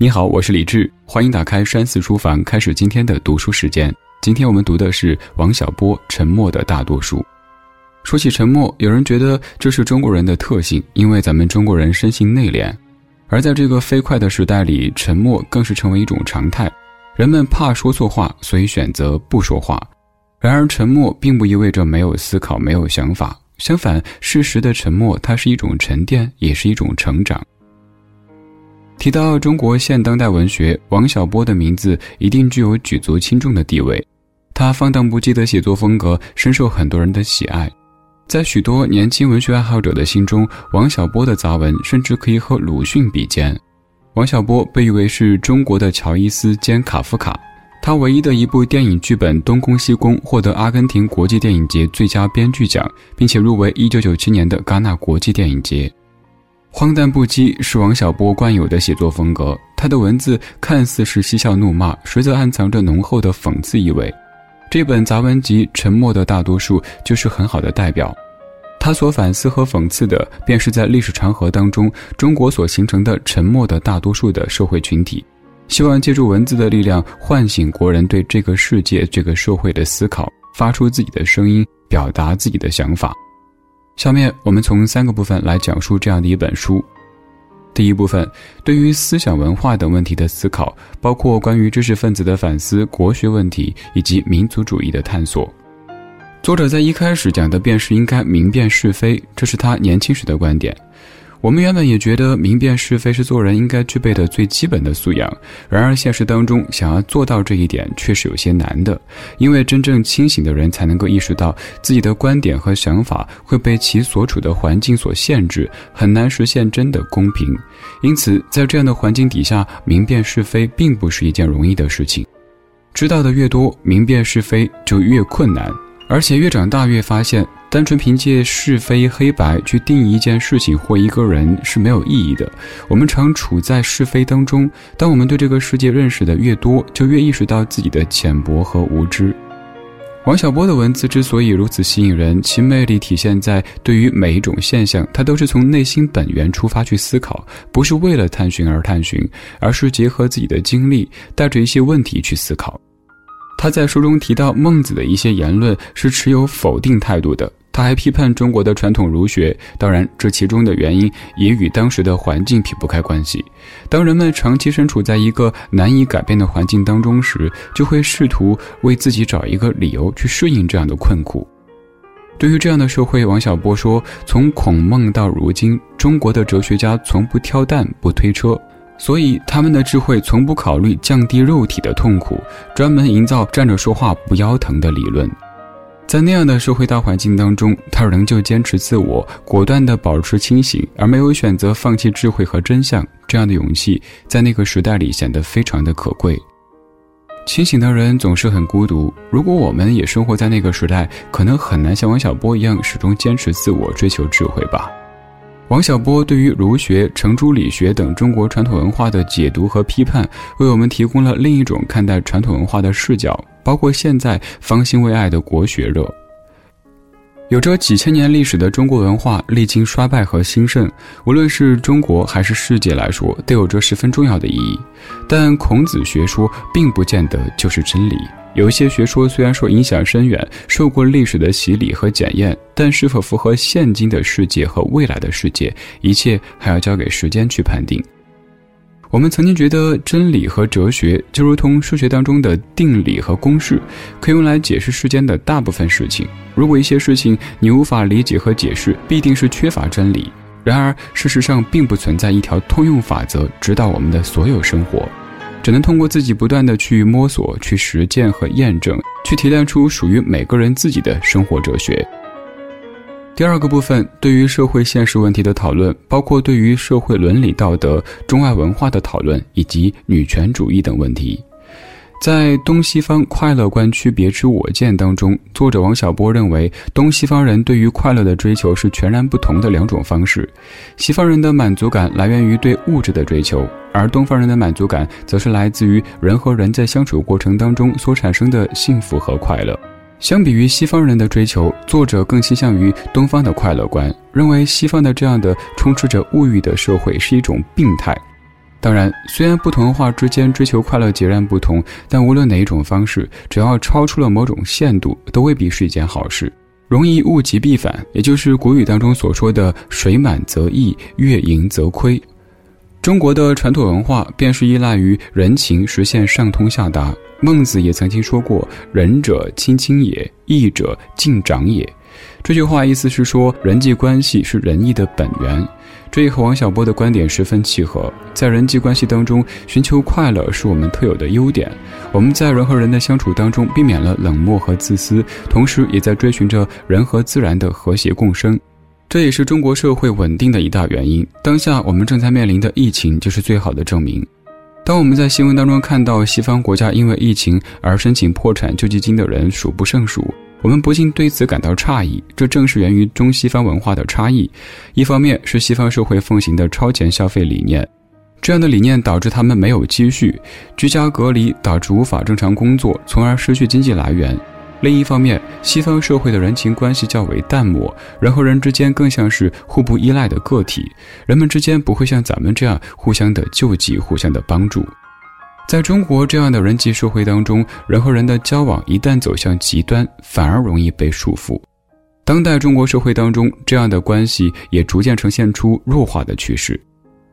你好，我是李志，欢迎打开山寺书房，开始今天的读书时间。今天我们读的是王小波《沉默的大多数》。说起沉默，有人觉得这是中国人的特性，因为咱们中国人生性内敛，而在这个飞快的时代里，沉默更是成为一种常态。人们怕说错话，所以选择不说话。然而，沉默并不意味着没有思考、没有想法。相反，适时的沉默，它是一种沉淀，也是一种成长。提到中国现当代文学，王小波的名字一定具有举足轻重的地位。他放荡不羁的写作风格深受很多人的喜爱，在许多年轻文学爱好者的心中，王小波的杂文甚至可以和鲁迅比肩。王小波被誉为是中国的乔伊斯兼卡夫卡。他唯一的一部电影剧本《东宫西宫》获得阿根廷国际电影节最佳编剧奖，并且入围1997年的戛纳国际电影节。荒诞不羁是王小波惯有的写作风格，他的文字看似是嬉笑怒骂，实则暗藏着浓厚的讽刺意味。这本杂文集《沉默的大多数》就是很好的代表。他所反思和讽刺的，便是在历史长河当中中国所形成的沉默的大多数的社会群体。希望借助文字的力量，唤醒国人对这个世界、这个社会的思考，发出自己的声音，表达自己的想法。下面我们从三个部分来讲述这样的一本书。第一部分，对于思想文化等问题的思考，包括关于知识分子的反思、国学问题以及民族主义的探索。作者在一开始讲的便是应该明辨是非，这是他年轻时的观点。我们原本也觉得明辨是非是做人应该具备的最基本的素养，然而现实当中想要做到这一点却是有些难的，因为真正清醒的人才能够意识到自己的观点和想法会被其所处的环境所限制，很难实现真的公平。因此，在这样的环境底下，明辨是非并不是一件容易的事情。知道的越多，明辨是非就越困难，而且越长大越发现。单纯凭借是非黑白去定义一件事情或一个人是没有意义的。我们常处在是非当中，当我们对这个世界认识的越多，就越意识到自己的浅薄和无知。王小波的文字之所以如此吸引人，其魅力体现在对于每一种现象，他都是从内心本源出发去思考，不是为了探寻而探寻，而是结合自己的经历，带着一些问题去思考。他在书中提到孟子的一些言论是持有否定态度的。他还批判中国的传统儒学，当然，这其中的原因也与当时的环境撇不开关系。当人们长期身处在一个难以改变的环境当中时，就会试图为自己找一个理由去适应这样的困苦。对于这样的社会，王小波说：“从孔孟到如今，中国的哲学家从不挑担不推车，所以他们的智慧从不考虑降低肉体的痛苦，专门营造站着说话不腰疼的理论。”在那样的社会大环境当中，他仍旧坚持自我，果断地保持清醒，而没有选择放弃智慧和真相。这样的勇气，在那个时代里显得非常的可贵。清醒的人总是很孤独。如果我们也生活在那个时代，可能很难像王小波一样始终坚持自我，追求智慧吧。王小波对于儒学、程朱理学等中国传统文化的解读和批判，为我们提供了另一种看待传统文化的视角。包括现在方兴未艾的国学热，有着几千年历史的中国文化历经衰败和兴盛，无论是中国还是世界来说，都有着十分重要的意义。但孔子学说并不见得就是真理，有一些学说虽然说影响深远，受过历史的洗礼和检验，但是否符合现今的世界和未来的世界，一切还要交给时间去判定。我们曾经觉得真理和哲学就如同数学当中的定理和公式，可以用来解释世间的大部分事情。如果一些事情你无法理解和解释，必定是缺乏真理。然而，事实上并不存在一条通用法则指导我们的所有生活，只能通过自己不断的去摸索、去实践和验证，去提炼出属于每个人自己的生活哲学。第二个部分，对于社会现实问题的讨论，包括对于社会伦理道德、中外文化的讨论，以及女权主义等问题。在东西方快乐观区别之我见当中，作者王小波认为，东西方人对于快乐的追求是全然不同的两种方式。西方人的满足感来源于对物质的追求，而东方人的满足感则是来自于人和人在相处过程当中所产生的幸福和快乐。相比于西方人的追求，作者更倾向于东方的快乐观，认为西方的这样的充斥着物欲的社会是一种病态。当然，虽然不同文化之间追求快乐截然不同，但无论哪一种方式，只要超出了某种限度，都未必是一件好事，容易物极必反，也就是古语当中所说的“水满则溢，月盈则亏”。中国的传统文化便是依赖于人情实现上通下达。孟子也曾经说过：“仁者亲亲也，义者敬长也。”这句话意思是说，人际关系是仁义的本源。这也和王小波的观点十分契合。在人际关系当中，寻求快乐是我们特有的优点。我们在人和人的相处当中，避免了冷漠和自私，同时也在追寻着人和自然的和谐共生。这也是中国社会稳定的一大原因。当下我们正在面临的疫情就是最好的证明。当我们在新闻当中看到西方国家因为疫情而申请破产救济金的人数不胜数，我们不禁对此感到诧异。这正是源于中西方文化的差异。一方面是西方社会奉行的超前消费理念，这样的理念导致他们没有积蓄，居家隔离导致无法正常工作，从而失去经济来源。另一方面，西方社会的人情关系较为淡漠，人和人之间更像是互不依赖的个体，人们之间不会像咱们这样互相的救济、互相的帮助。在中国这样的人际社会当中，人和人的交往一旦走向极端，反而容易被束缚。当代中国社会当中，这样的关系也逐渐呈现出弱化的趋势。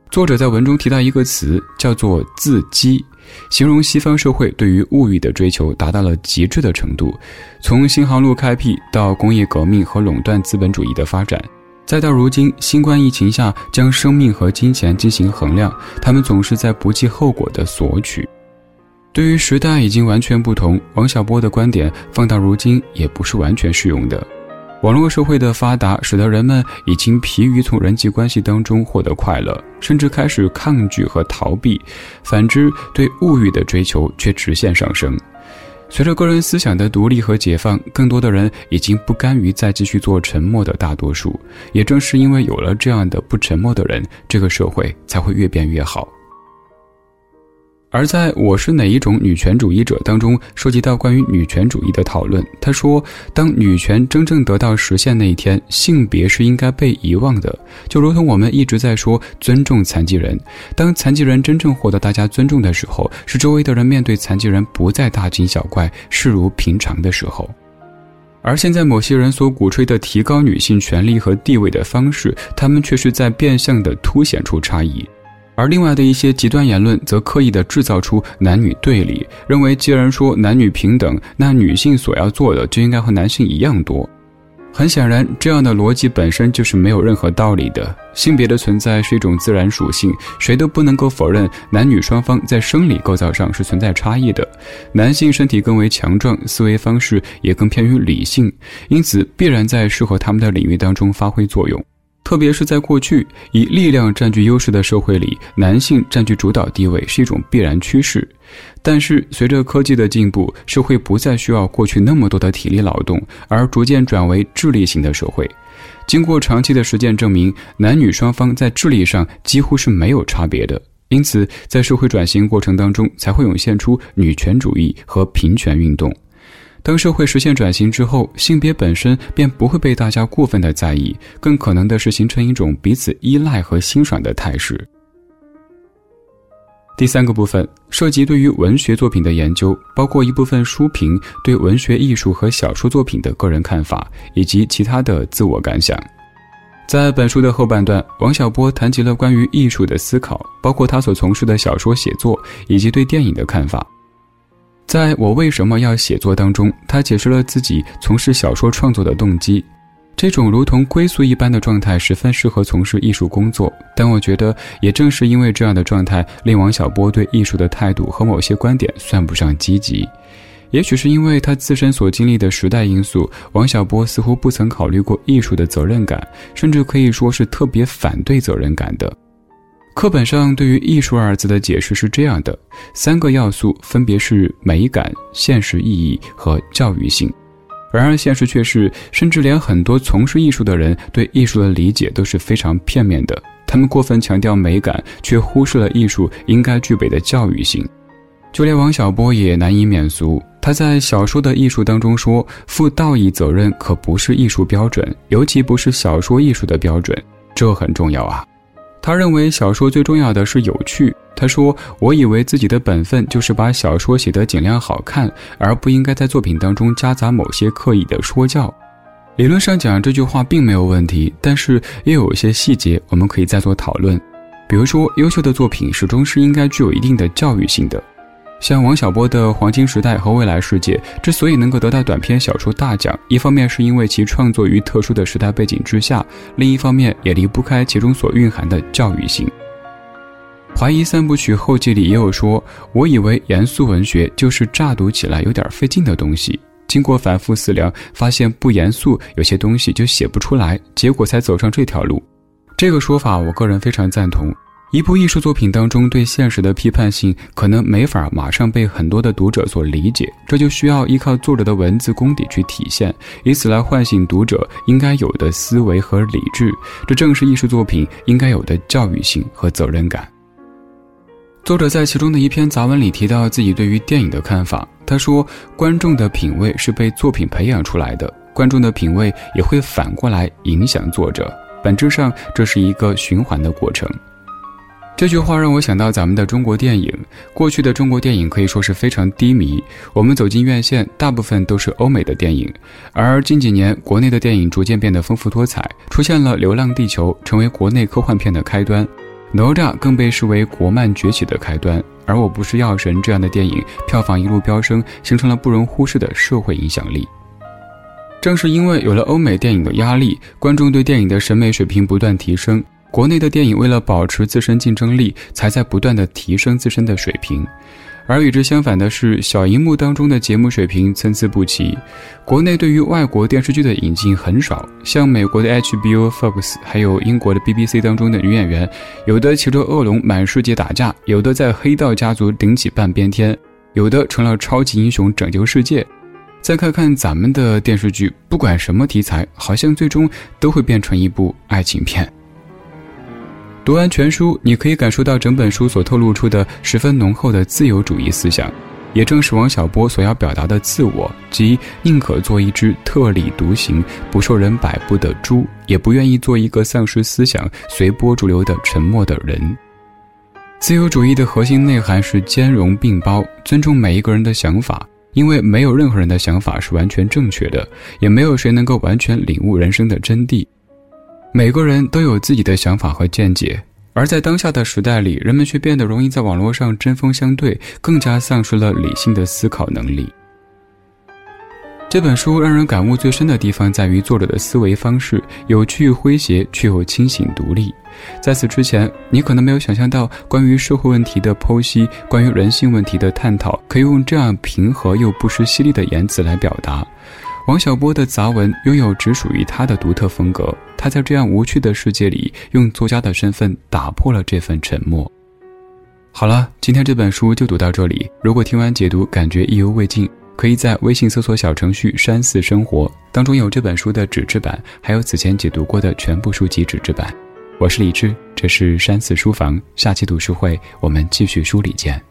作者在文中提到一个词，叫做“自激”。形容西方社会对于物欲的追求达到了极致的程度，从新航路开辟到工业革命和垄断资本主义的发展，再到如今新冠疫情下将生命和金钱进行衡量，他们总是在不计后果的索取。对于时代已经完全不同，王小波的观点放到如今也不是完全适用的。网络社会的发达，使得人们已经疲于从人际关系当中获得快乐，甚至开始抗拒和逃避；反之，对物欲的追求却直线上升。随着个人思想的独立和解放，更多的人已经不甘于再继续做沉默的大多数。也正是因为有了这样的不沉默的人，这个社会才会越变越好。而在我是哪一种女权主义者当中，涉及到关于女权主义的讨论。他说，当女权真正得到实现那一天，性别是应该被遗忘的，就如同我们一直在说尊重残疾人。当残疾人真正获得大家尊重的时候，是周围的人面对残疾人不再大惊小怪、视如平常的时候。而现在某些人所鼓吹的提高女性权利和地位的方式，他们却是在变相的凸显出差异。而另外的一些极端言论，则刻意的制造出男女对立，认为既然说男女平等，那女性所要做的就应该和男性一样多。很显然，这样的逻辑本身就是没有任何道理的。性别的存在是一种自然属性，谁都不能够否认男女双方在生理构造上是存在差异的。男性身体更为强壮，思维方式也更偏于理性，因此必然在适合他们的领域当中发挥作用。特别是在过去以力量占据优势的社会里，男性占据主导地位是一种必然趋势。但是随着科技的进步，社会不再需要过去那么多的体力劳动，而逐渐转为智力型的社会。经过长期的实践证明，男女双方在智力上几乎是没有差别的。因此，在社会转型过程当中，才会涌现出女权主义和平权运动。当社会实现转型之后，性别本身便不会被大家过分的在意，更可能的是形成一种彼此依赖和欣赏的态势。第三个部分涉及对于文学作品的研究，包括一部分书评对文学艺术和小说作品的个人看法，以及其他的自我感想。在本书的后半段，王小波谈及了关于艺术的思考，包括他所从事的小说写作以及对电影的看法。在我为什么要写作当中，他解释了自己从事小说创作的动机。这种如同归宿一般的状态十分适合从事艺术工作，但我觉得也正是因为这样的状态，令王小波对艺术的态度和某些观点算不上积极。也许是因为他自身所经历的时代因素，王小波似乎不曾考虑过艺术的责任感，甚至可以说是特别反对责任感的。课本上对于“艺术”二字的解释是这样的：三个要素分别是美感、现实意义和教育性。然而，现实却是，甚至连很多从事艺术的人对艺术的理解都是非常片面的。他们过分强调美感，却忽视了艺术应该具备的教育性。就连王小波也难以免俗。他在小说的艺术当中说：“负道义责任可不是艺术标准，尤其不是小说艺术的标准。”这很重要啊。他认为小说最重要的是有趣。他说：“我以为自己的本分就是把小说写得尽量好看，而不应该在作品当中夹杂某些刻意的说教。”理论上讲，这句话并没有问题，但是也有一些细节我们可以再做讨论。比如说，优秀的作品始终是应该具有一定的教育性的。像王小波的《黄金时代》和《未来世界》之所以能够得到短篇小说大奖，一方面是因为其创作于特殊的时代背景之下，另一方面也离不开其中所蕴含的教育性。《怀疑三部曲》后记里也有说：“我以为严肃文学就是乍读起来有点费劲的东西，经过反复思量，发现不严肃，有些东西就写不出来，结果才走上这条路。”这个说法，我个人非常赞同。一部艺术作品当中对现实的批判性，可能没法马上被很多的读者所理解，这就需要依靠作者的文字功底去体现，以此来唤醒读者应该有的思维和理智。这正是艺术作品应该有的教育性和责任感。作者在其中的一篇杂文里提到自己对于电影的看法。他说：“观众的品味是被作品培养出来的，观众的品味也会反过来影响作者。本质上，这是一个循环的过程。”这句话让我想到咱们的中国电影。过去的中国电影可以说是非常低迷，我们走进院线，大部分都是欧美的电影。而近几年，国内的电影逐渐变得丰富多彩，出现了《流浪地球》，成为国内科幻片的开端。哪吒更被视为国漫崛起的开端，而我不是药神这样的电影票房一路飙升，形成了不容忽视的社会影响力。正是因为有了欧美电影的压力，观众对电影的审美水平不断提升。国内的电影为了保持自身竞争力，才在不断的提升自身的水平。而与之相反的是，小荧幕当中的节目水平参差不齐。国内对于外国电视剧的引进很少，像美国的 HBO、Fox，还有英国的 BBC 当中的女演员，有的骑着恶龙满世界打架，有的在黑道家族顶起半边天，有的成了超级英雄拯救世界。再看看咱们的电视剧，不管什么题材，好像最终都会变成一部爱情片。读完全书，你可以感受到整本书所透露出的十分浓厚的自由主义思想，也正是王小波所要表达的自我，即宁可做一只特立独行、不受人摆布的猪，也不愿意做一个丧失思想、随波逐流的沉默的人。自由主义的核心内涵是兼容并包，尊重每一个人的想法，因为没有任何人的想法是完全正确的，也没有谁能够完全领悟人生的真谛。每个人都有自己的想法和见解，而在当下的时代里，人们却变得容易在网络上针锋相对，更加丧失了理性的思考能力。这本书让人感悟最深的地方在于作者的思维方式有趣诙谐，却又清醒独立。在此之前，你可能没有想象到，关于社会问题的剖析，关于人性问题的探讨，可以用这样平和又不失犀利的言辞来表达。王小波的杂文拥有只属于他的独特风格，他在这样无趣的世界里，用作家的身份打破了这份沉默。好了，今天这本书就读到这里。如果听完解读感觉意犹未尽，可以在微信搜索小程序“山寺生活”当中有这本书的纸质版，还有此前解读过的全部书籍纸质版。我是李志，这是山寺书房，下期读书会我们继续梳理见。